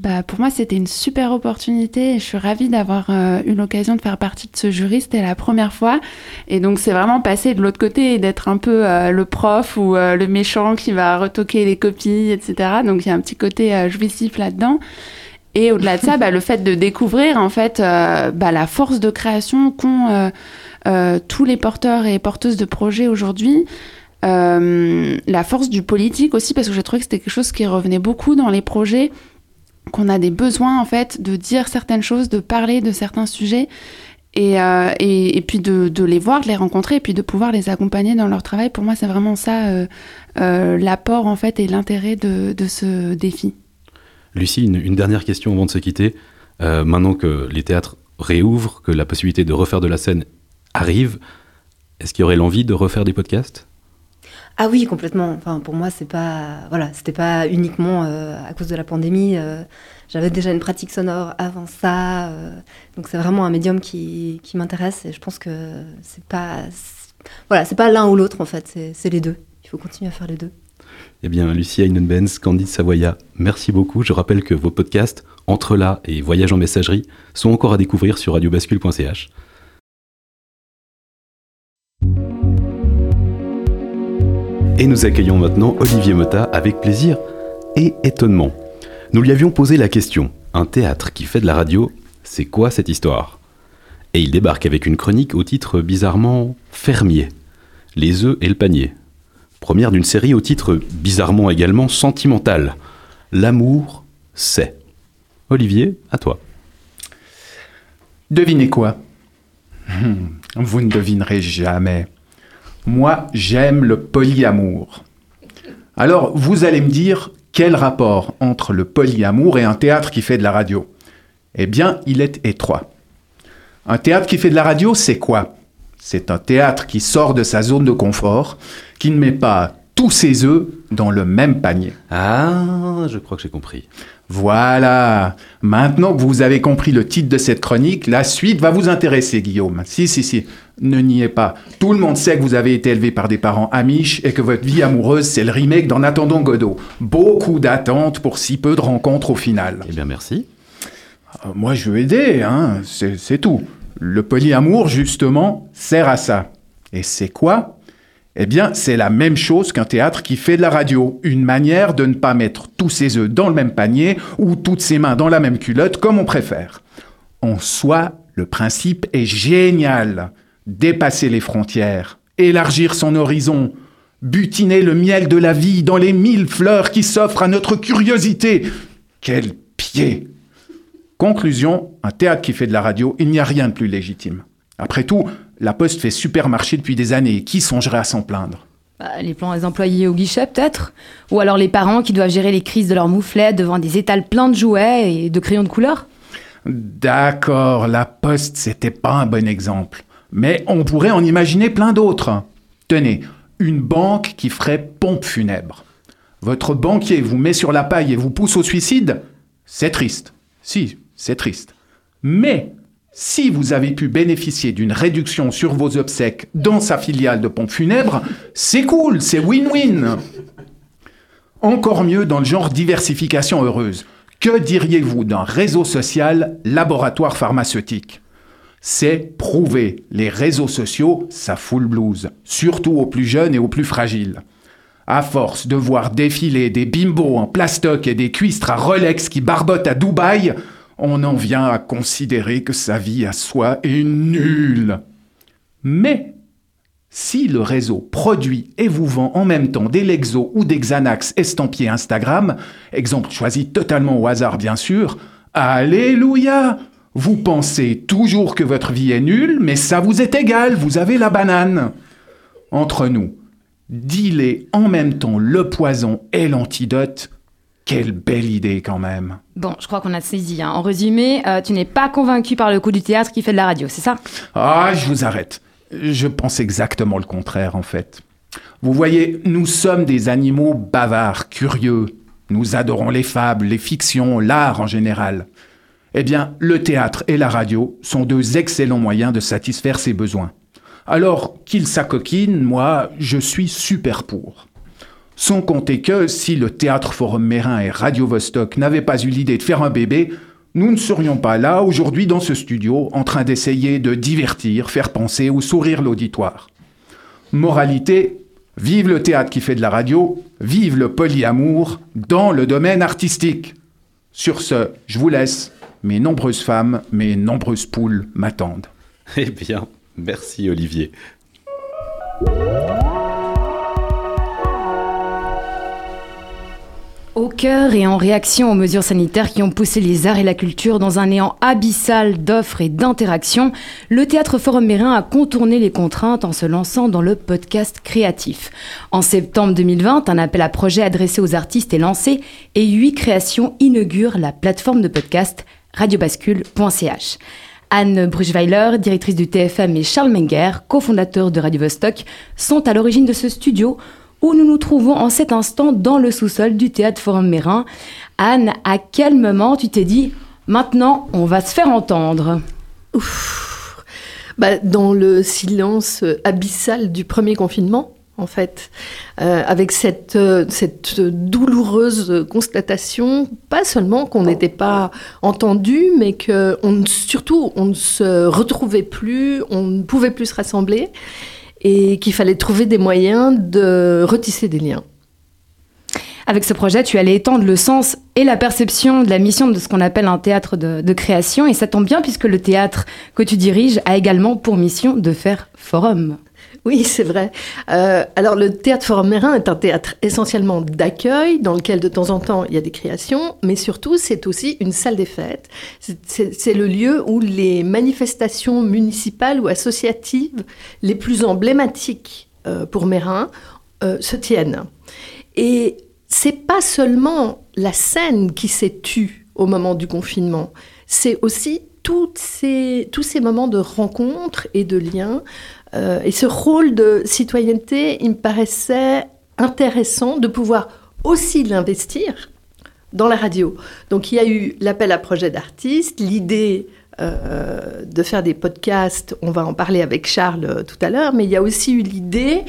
Bah, pour moi, c'était une super opportunité et je suis ravie d'avoir euh, eu l'occasion de faire partie de ce jury. C'était la première fois. Et donc, c'est vraiment passer de l'autre côté et d'être un peu euh, le prof ou le méchant qui va retoquer les copies, etc. Donc, il y a un petit côté jouissif là-dedans. Et au-delà de ça, bah, le fait de découvrir en fait euh, bah, la force de création qu'ont euh, euh, tous les porteurs et porteuses de projets aujourd'hui. Euh, la force du politique aussi, parce que j'ai trouvé que c'était quelque chose qui revenait beaucoup dans les projets, qu'on a des besoins en fait de dire certaines choses, de parler de certains sujets. Et, et, et, puis de, de, les voir, de les rencontrer, et puis de pouvoir les accompagner dans leur travail. Pour moi, c'est vraiment ça l'apport en fait et l'intérêt de, de, ce défi. Lucie, une, dernière question avant de se quitter. Euh, maintenant que les théâtres réouvrent, que la possibilité de refaire de la scène arrive, est-ce qu'il y aurait l'envie de refaire des podcasts? Ah oui, complètement. Enfin, pour moi, c'est pas, voilà, c'était pas uniquement euh, à cause de la pandémie. Euh, J'avais déjà une pratique sonore avant ça, donc c'est vraiment un médium qui, qui m'intéresse et je pense que c'est pas, voilà, c'est pas l'un ou l'autre en fait, c'est les deux. Il faut continuer à faire les deux. Eh bien, Lucie Einenbenz, Candide Savoya, merci beaucoup. Je rappelle que vos podcasts Entre là et Voyage en messagerie sont encore à découvrir sur radiobascule.ch. Et nous accueillons maintenant Olivier Mota avec plaisir et étonnement. Nous lui avions posé la question un théâtre qui fait de la radio, c'est quoi cette histoire? Et il débarque avec une chronique au titre bizarrement fermier Les œufs et le panier. Première d'une série au titre bizarrement également sentimental L'amour, c'est. Olivier, à toi. Devinez quoi? Vous ne devinerez jamais. Moi, j'aime le polyamour. Alors, vous allez me dire, quel rapport entre le polyamour et un théâtre qui fait de la radio? Eh bien, il est étroit. Un théâtre qui fait de la radio, c'est quoi? C'est un théâtre qui sort de sa zone de confort, qui ne met pas tous ses œufs dans le même panier. Ah, je crois que j'ai compris. Voilà. Maintenant que vous avez compris le titre de cette chronique, la suite va vous intéresser, Guillaume. Si, si, si. Ne niez pas. Tout le monde sait que vous avez été élevé par des parents amiches et que votre vie amoureuse, c'est le remake d'En attendant Godot. Beaucoup d'attentes pour si peu de rencontres au final. Eh bien, merci. Euh, moi, je veux aider, hein. C'est tout. Le polyamour, justement, sert à ça. Et c'est quoi? Eh bien, c'est la même chose qu'un théâtre qui fait de la radio. Une manière de ne pas mettre tous ses œufs dans le même panier ou toutes ses mains dans la même culotte, comme on préfère. En soi, le principe est génial. Dépasser les frontières, élargir son horizon, butiner le miel de la vie dans les mille fleurs qui s'offrent à notre curiosité. Quel pied Conclusion, un théâtre qui fait de la radio, il n'y a rien de plus légitime. Après tout, la Poste fait supermarché depuis des années. Qui songerait à s'en plaindre? Bah, Les plans des employés au guichet, peut-être Ou alors les parents qui doivent gérer les crises de leurs mouflets devant des étals pleins de jouets et de crayons de couleur? D'accord, la Poste, c'était pas un bon exemple. Mais on pourrait en imaginer plein d'autres. Tenez, une banque qui ferait pompe funèbre. Votre banquier vous met sur la paille et vous pousse au suicide? C'est triste. Si, c'est triste. Mais si vous avez pu bénéficier d'une réduction sur vos obsèques dans sa filiale de pompe funèbre, c'est cool, c'est win-win. Encore mieux dans le genre diversification heureuse. Que diriez-vous d'un réseau social laboratoire pharmaceutique? C'est prouvé. Les réseaux sociaux, ça fout le blues, surtout aux plus jeunes et aux plus fragiles. À force de voir défiler des bimbos en plastoc et des cuistres à Rolex qui barbotent à Dubaï, on en vient à considérer que sa vie à soi est nulle. Mais si le réseau produit et vous vend en même temps des Lexo ou des Xanax estampillés Instagram, exemple choisi totalement au hasard bien sûr, Alléluia Vous pensez toujours que votre vie est nulle, mais ça vous est égal, vous avez la banane. Entre nous, dealer en même temps le poison et l'antidote, quelle belle idée quand même. Bon, je crois qu'on a saisi. Hein. En résumé, euh, tu n'es pas convaincu par le coup du théâtre qui fait de la radio, c'est ça? Ah, je vous arrête. Je pense exactement le contraire en fait. Vous voyez, nous sommes des animaux bavards, curieux. Nous adorons les fables, les fictions, l'art en général. Eh bien, le théâtre et la radio sont deux excellents moyens de satisfaire ces besoins. Alors qu'ils s'acoquinent, moi, je suis super pour. Sans compter que si le Théâtre Forum Mérin et Radio Vostok n'avaient pas eu l'idée de faire un bébé, nous ne serions pas là aujourd'hui dans ce studio en train d'essayer de divertir, faire penser ou sourire l'auditoire. Moralité, vive le théâtre qui fait de la radio, vive le polyamour dans le domaine artistique. Sur ce, je vous laisse. Mes nombreuses femmes, mes nombreuses poules m'attendent. Eh bien, merci Olivier. Cœur et en réaction aux mesures sanitaires qui ont poussé les arts et la culture dans un néant abyssal d'offres et d'interactions, le Théâtre Forum Mérin a contourné les contraintes en se lançant dans le podcast créatif. En septembre 2020, un appel à projet adressé aux artistes est lancé et huit créations inaugurent la plateforme de podcast radiobascule.ch. Anne Bruchweiler, directrice du TFM, et Charles Menger, cofondateur de Radio Vostok, sont à l'origine de ce studio où nous nous trouvons en cet instant dans le sous-sol du théâtre Forum Mérin. Anne, à quel moment tu t'es dit maintenant on va se faire entendre? Bah, Dans le silence abyssal du premier confinement en fait, euh, avec cette, euh, cette douloureuse constatation, pas seulement qu'on n'était pas entendu, mais que surtout on ne se retrouvait plus, on ne pouvait plus se rassembler, et qu'il fallait trouver des moyens de retisser des liens. Avec ce projet, tu allais étendre le sens et la perception de la mission de ce qu'on appelle un théâtre de, de, création, et ça tombe bien puisque le théâtre que tu diriges a également pour mission de faire forum. Oui, c'est vrai. Euh, alors, le théâtre Forum Mérin est un théâtre essentiellement d'accueil, dans lequel de temps en temps il y a des créations, mais surtout c'est aussi une salle des fêtes. C'est le lieu où les manifestations municipales ou associatives les plus emblématiques euh, pour Mérin euh, se tiennent. Et c'est pas seulement la scène qui s'est tue au moment du confinement, c'est aussi ces, tous ces moments de rencontre et de lien euh, et ce rôle de citoyenneté, il me paraissait intéressant de pouvoir aussi l'investir dans la radio. Donc il y a eu l'appel à projet d'artistes, l'idée euh, de faire des podcasts, on va en parler avec Charles euh, tout à l'heure, mais il y a aussi eu l'idée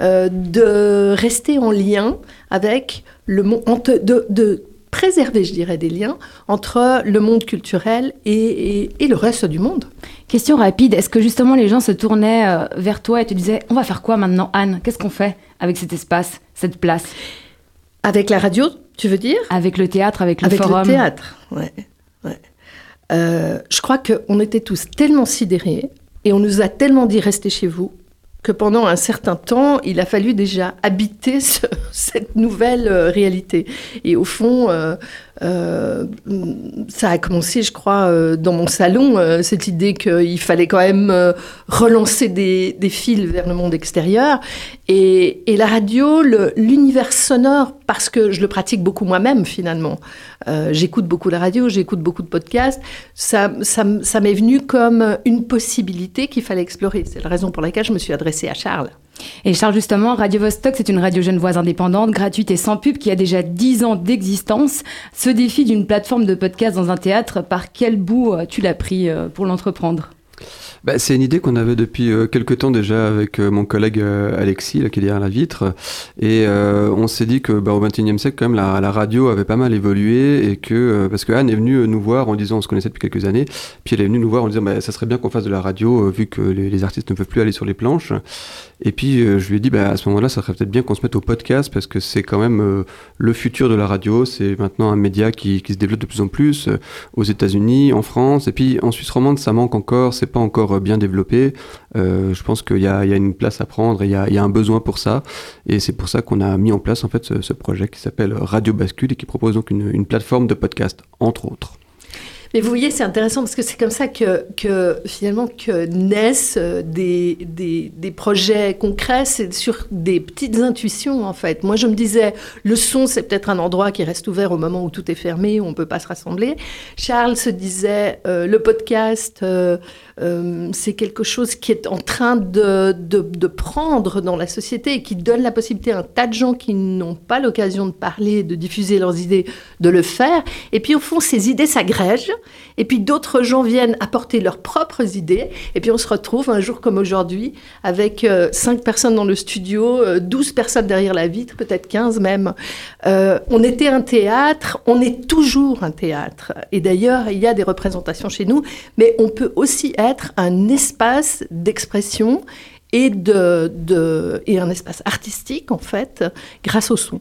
de rester en lien avec le monde, de, préserver, je dirais, des liens entre le monde culturel et, le reste du monde. Question rapide, est-ce que justement les gens se tournaient euh, vers toi et te disaient on va faire quoi maintenant Anne? Qu'est-ce qu'on fait avec cet espace, cette place? Avec la radio, tu veux dire? Avec le théâtre, avec le avec forum Avec le théâtre, ouais. ouais. Euh, je crois qu'on était tous tellement sidérés et on nous a tellement dit restez chez vous que pendant un certain temps, il a fallu déjà habiter ce, cette nouvelle euh, réalité. Et au fond, euh, euh, ça a commencé, je crois, euh, dans mon salon, euh, cette idée qu'il fallait quand même relancer des, fils vers le monde extérieur. Et, la radio, l'univers sonore, parce que je le pratique beaucoup moi-même finalement, j'écoute beaucoup la radio, j'écoute beaucoup de podcasts, ça, ça m'est venu comme une possibilité qu'il fallait explorer. C'est la raison pour laquelle je me suis adressée à Charles. Et Charles, justement, Radio Vostok, c'est une radio genevoise indépendante, gratuite et sans pub, qui a déjà 10 ans d'existence. Ce défi d'une plateforme de podcast dans un théâtre, par quel bout tu l'as pris euh, pour l'entreprendre? Bah, c'est une idée qu'on avait depuis euh, quelques temps déjà avec euh, mon collègue euh, Alexis, là, qui est derrière la vitre. Et euh, on s'est dit que bah, au XXIe siècle, quand même, la, radio avait pas mal évolué et que euh, parce que Anne est venue nous voir en disant, on se connaissait depuis quelques années, puis elle est venue nous voir en disant, bah, ça serait bien qu'on fasse de la radio vu que les, artistes ne peuvent plus aller sur les planches. Et puis je lui ai dit, bah, à ce moment-là, ça serait peut-être bien qu'on se mette au podcast parce que c'est quand même le futur de la radio. C'est maintenant un média qui, qui, se développe de plus en plus aux États-Unis, en France, et puis en Suisse romande, ça manque encore. C'est pas encore bien développé. Euh, je pense qu'il y, y, a une place à prendre, il y, y a, un besoin pour ça. Et c'est pour ça qu'on a mis en place en fait ce, ce projet qui s'appelle Radio Bascule et qui propose donc une, une plateforme de podcast, entre autres. Mais vous voyez, c'est intéressant parce que c'est comme ça que, que, finalement que naissent euh, des, des, des projets concrets, c'est sur des petites intuitions en fait. Moi, je me disais, le son, c'est peut-être un endroit qui reste ouvert au moment où tout est fermé, où on ne peut pas se rassembler. Charles se disait, euh, le podcast, euh, euh, c'est quelque chose qui est en train de, de, de, prendre dans la société et qui donne la possibilité à un tas de gens qui n'ont pas l'occasion de parler, de diffuser leurs idées, de le faire. Et puis au fond, ces idées s'agrègent et puis d'autres gens viennent apporter leurs propres idées, et puis on se retrouve un jour comme aujourd'hui avec euh, 5 personnes dans le studio, euh, 12 personnes derrière la vitre, peut-être 15 même. Euh, on était un théâtre, on est toujours un théâtre, et d'ailleurs il y a des représentations chez nous, mais on peut aussi être un espace d'expression et, de, et un espace artistique en fait grâce au son.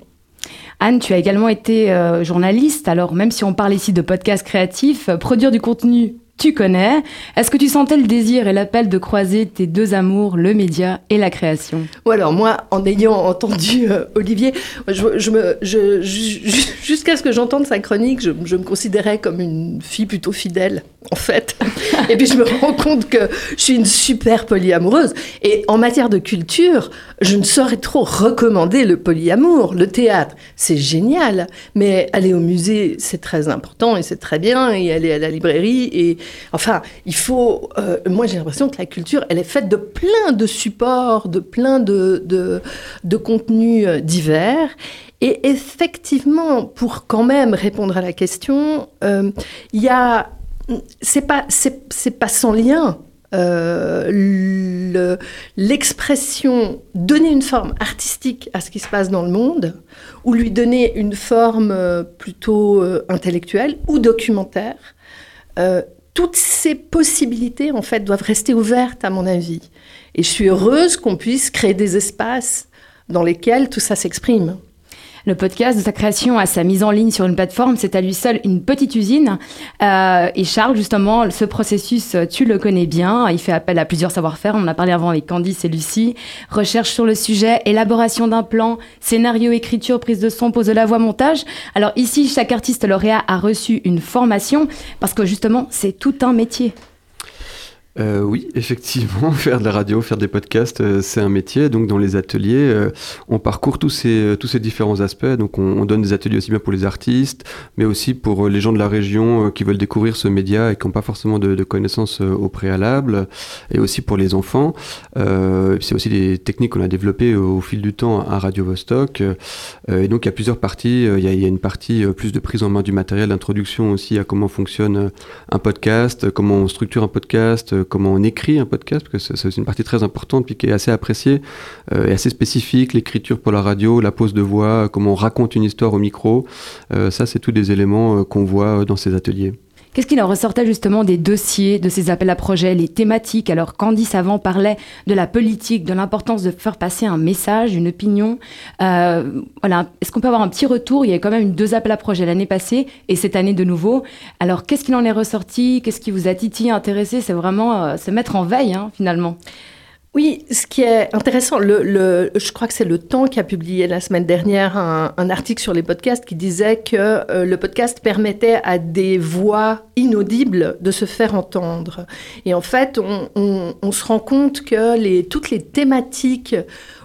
Anne, tu as également été euh, journaliste, alors même si on parle ici de podcast créatif, euh, produire du contenu tu connais. Est-ce que tu sentais le désir et l'appel de croiser tes deux amours, le média et la création? Ou alors moi, en ayant entendu euh, Olivier, jusqu'à ce que j'entende sa chronique, je, je me considérais comme une fille plutôt fidèle, en fait. Et puis je me rends compte que je suis une super polyamoureuse. Et en matière de culture, je ne saurais trop recommander le polyamour. Le théâtre, c'est génial, mais aller au musée, c'est très important et c'est très bien. Et aller à la librairie, et enfin, il faut. euh, moi, j'ai l'impression que la culture, elle est faite de plein de supports, de plein de, de, de contenus euh, divers. Et effectivement, pour quand même répondre à la question, euh, il y a. C'est pas, c'est, pas sans lien. Euh, le- l'expression, donner une forme artistique à ce qui se passe dans le monde, ou lui donner une forme plutôt intellectuelle ou documentaire, toutes ces possibilités, en fait, doivent rester ouvertes, à mon avis. Et je suis heureuse qu'on puisse créer des espaces dans lesquels tout ça s'exprime. Le podcast de sa création à sa mise en ligne sur une plateforme, c'est à lui seul une petite usine. Euh, et Charles, justement, ce processus, tu le connais bien. Il fait appel à plusieurs savoir-faire. On en a parlé avant avec Candice et Lucie. Recherche sur le sujet, élaboration d'un plan, scénario, écriture, prise de son, pose de la voix, montage. Alors ici, chaque artiste lauréat a reçu une formation parce que justement, c'est tout un métier. Euh, oui, effectivement, faire de la radio, faire des podcasts, euh, c'est un métier. Donc, dans les ateliers, euh, on parcourt tous ces, euh, tous ces différents aspects. Donc, on, on donne des ateliers aussi bien pour les artistes, mais aussi pour les gens de la région qui veulent découvrir ce média et qui n'ont pas forcément de, connaissances au préalable, et aussi pour les enfants. C'est aussi des techniques qu'on a développées au, fil du temps à Radio Vostok. Et donc, il y a plusieurs parties. Il y a, il y a une partie plus de prise en main du matériel, d'introduction aussi à comment fonctionne un podcast, comment on structure un podcast, comment on écrit un podcast, parce que c'est une partie très importante, puis qui est assez appréciée euh, et assez spécifique, l'écriture pour la radio, la pose de voix, comment on raconte une histoire au micro. Euh, ça, c'est tous des éléments euh, qu'on voit dans ces ateliers. Qu'est-ce qu'il en ressortait justement des dossiers, de ces appels à projets, les thématiques? Alors Candice avant parlait de la politique, de l'importance de faire passer un message, une opinion. Euh, voilà, est-ce qu'on peut avoir un petit retour? Il y avait quand même eu deux appels à projets l'année passée et cette année de nouveau. Alors qu'est-ce qu'il en est ressorti? Qu'est-ce qui vous a titillé, intéressé? C'est vraiment euh, se mettre en veille hein, finalement. Oui, ce qui est intéressant, je crois que c'est le Temps qui a publié la semaine dernière un, article sur les podcasts qui disait que euh, le podcast permettait à des voix inaudibles de se faire entendre. Et en fait, on, se rend compte que toutes les thématiques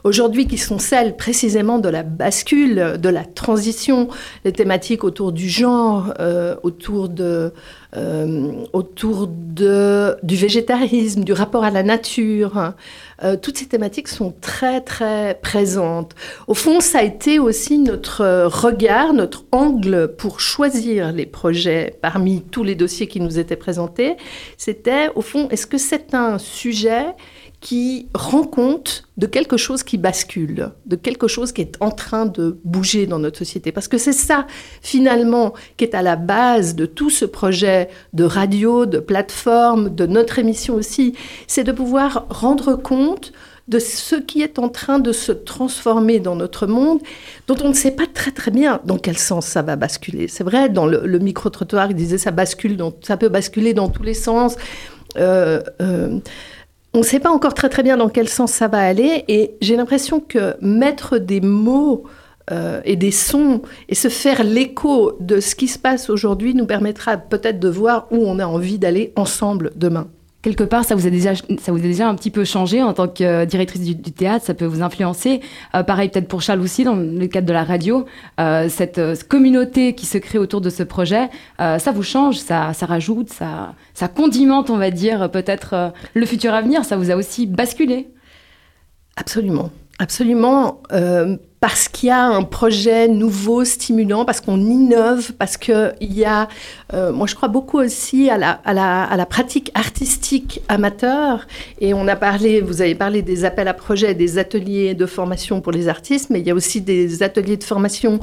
aujourd'hui qui sont celles précisément de la bascule, de la transition, les thématiques autour du genre, euh, autour de euh, autour de, du végétarisme, du rapport à la nature. hein. Euh, toutes ces thématiques sont très très présentes. Au fond, ça a été aussi notre regard, notre angle pour choisir les projets parmi tous les dossiers qui nous étaient présentés. C'était, au fond, est-ce que c'est un sujet qui rend compte de quelque chose qui bascule, de quelque chose qui est en train de bouger dans notre société. Parce que c'est ça, finalement, qui est à la base de tout ce projet de radio, de plateforme, de notre émission aussi. C'est de pouvoir rendre compte de ce qui est en train de se transformer dans notre monde, dont on ne sait pas très très bien dans quel sens ça va basculer. C'est vrai, dans le, micro-trottoir, il disait ça bascule, ça peut basculer dans tous les sens. Euh, euh, on ne sait pas encore très très bien dans quel sens ça va aller et j'ai l'impression que mettre des mots euh, et des sons et se faire l'écho de ce qui se passe aujourd'hui nous permettra peut-être de voir où on a envie d'aller ensemble demain. Quelque part, ça vous a déjà, ça vous a déjà un petit peu changé en tant que euh, directrice du, théâtre, ça peut vous influencer. Euh, pareil peut-être pour Charles aussi, dans le cadre de la radio, euh, cette communauté qui se crée autour de ce projet, ça vous change, ça, ça rajoute, ça, ça condimente, on va dire, peut-être le futur à venir, ça vous a aussi basculé. Absolument, absolument, euh, parce qu'il y a un projet nouveau, stimulant, parce qu'on innove, parce qu'il y a, euh, moi je crois beaucoup aussi à la, à, la, à la pratique artistique amateur, et on a parlé, vous avez parlé des appels à projets, des ateliers de formation pour les artistes, mais il y a aussi des ateliers de formation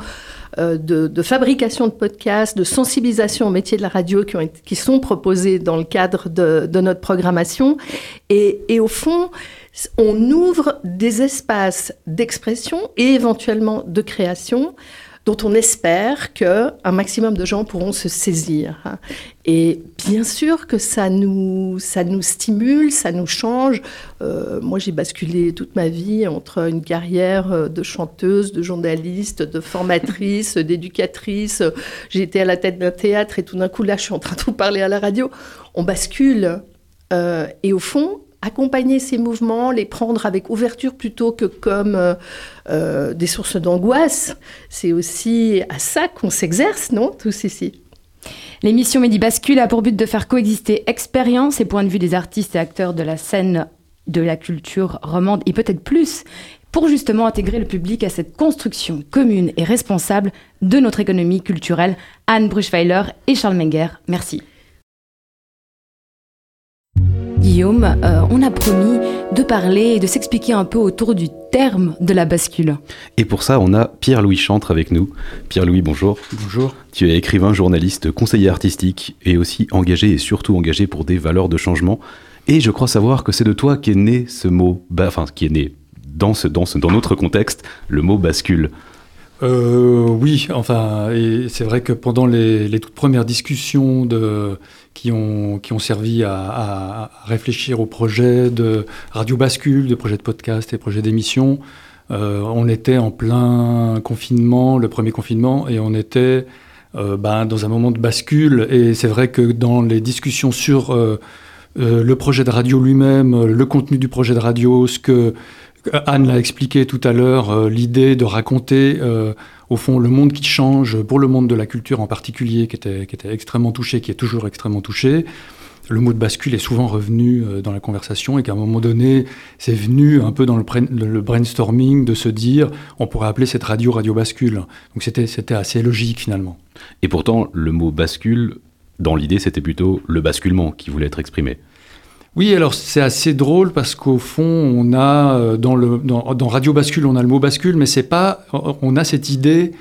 euh, de, de fabrication de podcasts, de sensibilisation au métier de la radio qui, ont qui sont proposés dans le cadre de, de notre programmation. Et, et au fond, on ouvre des espaces d'expression et éventuellement de création dont on espère qu'un maximum de gens pourront se saisir. Et bien sûr que ça nous, ça nous stimule, ça nous change. Euh, moi, j'ai basculé toute ma vie entre une carrière euh, de chanteuse, de journaliste, de formatrice, d'éducatrice. J'ai été à la tête d'un théâtre et tout d'un coup, là, je suis en train de vous parler à la radio. On bascule. Euh, et au fond, accompagner ces mouvements, les prendre avec ouverture plutôt que comme euh, euh, des sources d'angoisse, c'est aussi à ça qu'on s'exerce, non Tous ici? L'émission Midi Bascule a pour but de faire coexister expérience et points de vue des artistes et acteurs de la scène, de la culture romande et peut-être plus, pour justement intégrer le public à cette construction commune et responsable de notre économie culturelle. Anne Bruchweiler et Charles Menger, merci. Guillaume, euh, on a promis de parler et de s'expliquer un peu autour du terme de la bascule. Et pour ça, on a Pierre-Louis Chantre avec nous. Pierre-Louis, bonjour. Bonjour. Tu es écrivain, journaliste, conseiller artistique et aussi engagé et surtout engagé pour des valeurs de changement. Et je crois savoir que c'est de toi qu'est né ce mot, enfin, qui est né dans, ce, dans, ce, dans notre contexte, le mot bascule. Euh, oui, enfin, et c'est vrai que pendant les, toutes premières discussions qui, ont, servi à, réfléchir au projet de Radio Bascule, de projet de podcast et projet d'émission, euh, on était en plein confinement, le premier confinement, et on était euh, ben, dans un moment de bascule. Et c'est vrai que dans les discussions sur le projet de radio lui-même, le contenu du projet de radio, ce que Anne l'a expliqué tout à l'heure, euh, l'idée de raconter euh, au fond le monde qui change, pour le monde de la culture en particulier, qui était, extrêmement touché, qui est toujours extrêmement touché. Le mot de bascule est souvent revenu euh, dans la conversation et qu'à un moment donné, c'est venu un peu dans le, le brainstorming de se dire on pourrait appeler cette radio Radio Bascule. Donc c'était c'était assez logique finalement. Et pourtant, le mot bascule, dans l'idée, c'était plutôt le basculement qui voulait être exprimé. Oui, alors c'est assez drôle parce qu'au fond, on a euh, dans, le, dans, Radio Bascule, on a le mot bascule, mais c'est pas. On a cette idée.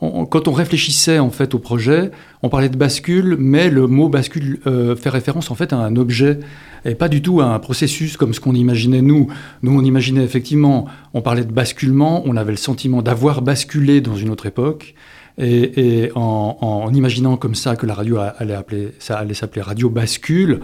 quand on réfléchissait en fait au projet, on parlait de bascule, mais le mot bascule euh, fait référence en fait à un objet et pas du tout à un processus comme ce qu'on imaginait nous. Nous, on imaginait effectivement, on parlait de basculement, on avait le sentiment d'avoir basculé dans une autre époque. Et, en, imaginant comme ça que la radio allait s'appeler Radio Bascule,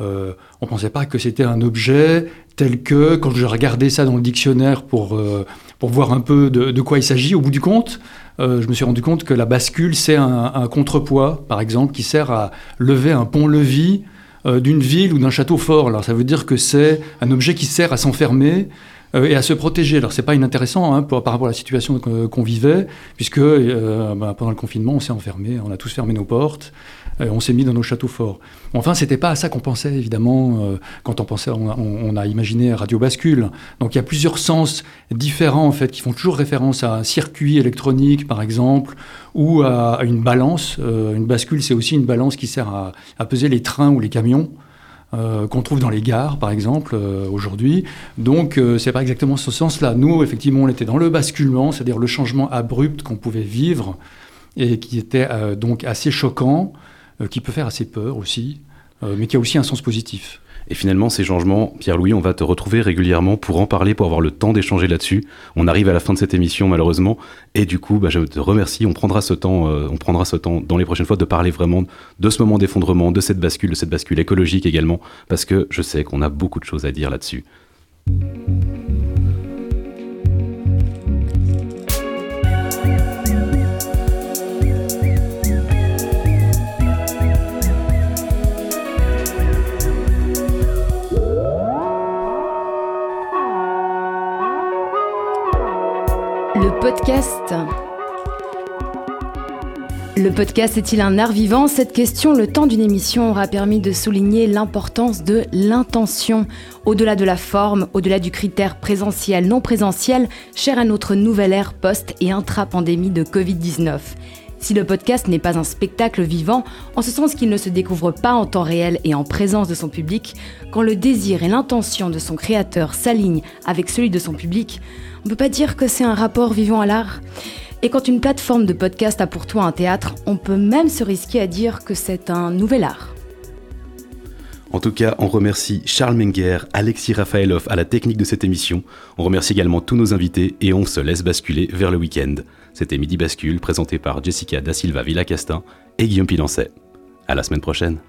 euh, on ne pensait pas que c'était un objet tel que, quand je regardais ça dans le dictionnaire pour, euh, pour voir un peu de, quoi il s'agit, au bout du compte, euh, je me suis rendu compte que la bascule, c'est un, contrepoids, par exemple, qui sert à lever un pont-levis d'une ville ou d'un château fort. Alors ça veut dire que c'est un objet qui sert à s'enfermer et à se protéger. Alors c'est pas inintéressant hein, par rapport à la situation qu'on vivait, puisque bah, pendant le confinement, on s'est enfermé, on a tous fermé nos portes, on s'est mis dans nos châteaux forts. Enfin, c'était pas à ça qu'on pensait évidemment euh, quand on pensait, on a, imaginé Radio Bascule. Donc il y a plusieurs sens différents en fait qui font toujours référence à un circuit électronique par exemple ou à, une balance. Euh, une bascule, c'est aussi une balance qui sert à, peser les trains ou les camions euh, qu'on trouve dans les gares, par exemple, euh, aujourd'hui. Donc, euh, c'est pas exactement ce sens-là. Nous, effectivement, on était dans le basculement, c'est-à-dire le changement abrupt qu'on pouvait vivre et qui était euh, donc assez choquant, euh, qui peut faire assez peur aussi, euh, mais qui a aussi un sens positif. Et finalement, ces changements, Pierre-Louis, on va te retrouver régulièrement pour en parler, pour avoir le temps d'échanger là-dessus. On arrive à la fin de cette émission, malheureusement. Et du coup, bah, je te remercie. On prendra ce temps, euh, on prendra ce temps dans les prochaines fois de parler vraiment de ce moment d'effondrement, de cette bascule, de cette bascule écologique également, parce que je sais qu'on a beaucoup de choses à dire là-dessus. Le podcast est-il un art vivant? Cette question, le temps d'une émission, aura permis de souligner l'importance de l'intention. Au-delà de la forme, au-delà du critère présentiel, non présentiel, cher à notre nouvelle ère post- et intra-pandémie de Covid-19. Si le podcast n'est pas un spectacle vivant, en ce sens qu'il ne se découvre pas en temps réel et en présence de son public, quand le désir et l'intention de son créateur s'alignent avec celui de son public, on ne peut pas dire que c'est un rapport vivant à l'art. Et quand une plateforme de podcast a pour toi un théâtre, on peut même se risquer à dire que c'est un nouvel art. En tout cas, on remercie Charles Menger, Alexis Rafaelov à la technique de cette émission. On remercie également tous nos invités et on se laisse basculer vers le week-end. C'était Midi Bascule, présenté par Jessica Da Silva Villacastin et Guillaume Pilancet. À la semaine prochaine.